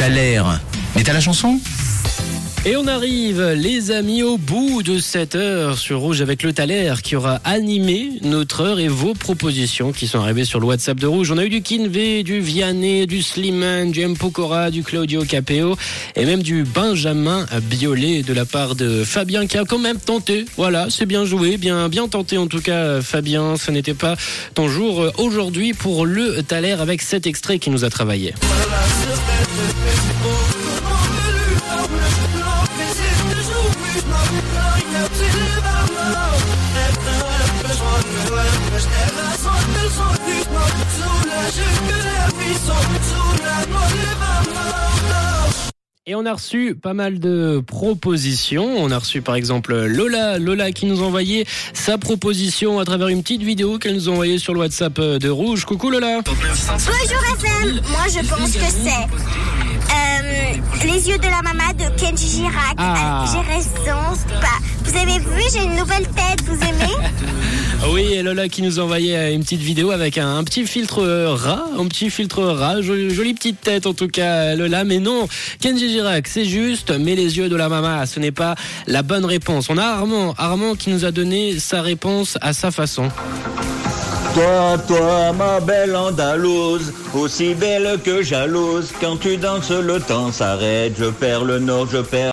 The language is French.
T'as l'air. Mais t'as la chanson? Et on arrive, les amis, au bout de cette heure sur Rouge avec le Thaler qui aura animé notre heure et vos propositions qui sont arrivées sur le WhatsApp de Rouge. On a eu du Kinvey, du Vianney, du Slimane, du M. Pokora, du Claudio Capeo et même du Benjamin Biolay de la part de Fabien qui a quand même tenté. Voilà, c'est bien joué, bien, bien tenté en tout cas, Fabien. Ce n'était pas ton jour euh, aujourd'hui pour le Thaler avec cet extrait qui nous a travaillé. Et on a reçu pas mal de propositions. On a reçu par exemple Lola, Lola qui nous a envoyé sa proposition à travers une petite vidéo qu'elle nous a envoyée sur le WhatsApp de Rouge. Coucou Lola. Bonjour FM, moi je pense que c'est euh, les yeux de la maman de Kenji Girac. Ah. Euh, Vous avez vu, j'ai une nouvelle tête, vous aimez Oui, et Lola qui nous a envoyé euh, une petite vidéo avec un, un petit filtre euh, rat, un petit filtre rat, jolie, jolie petite tête en tout cas Lola, mais non, Kenji Girac, c'est juste, mais les yeux de la maman, ce n'est pas la bonne réponse. On a Armand, Armand qui nous a donné sa réponse à sa façon. Toi, toi, ma belle Andalouse, aussi belle que jalouse, quand tu danses le temps s'arrête, je perds le nord, je perds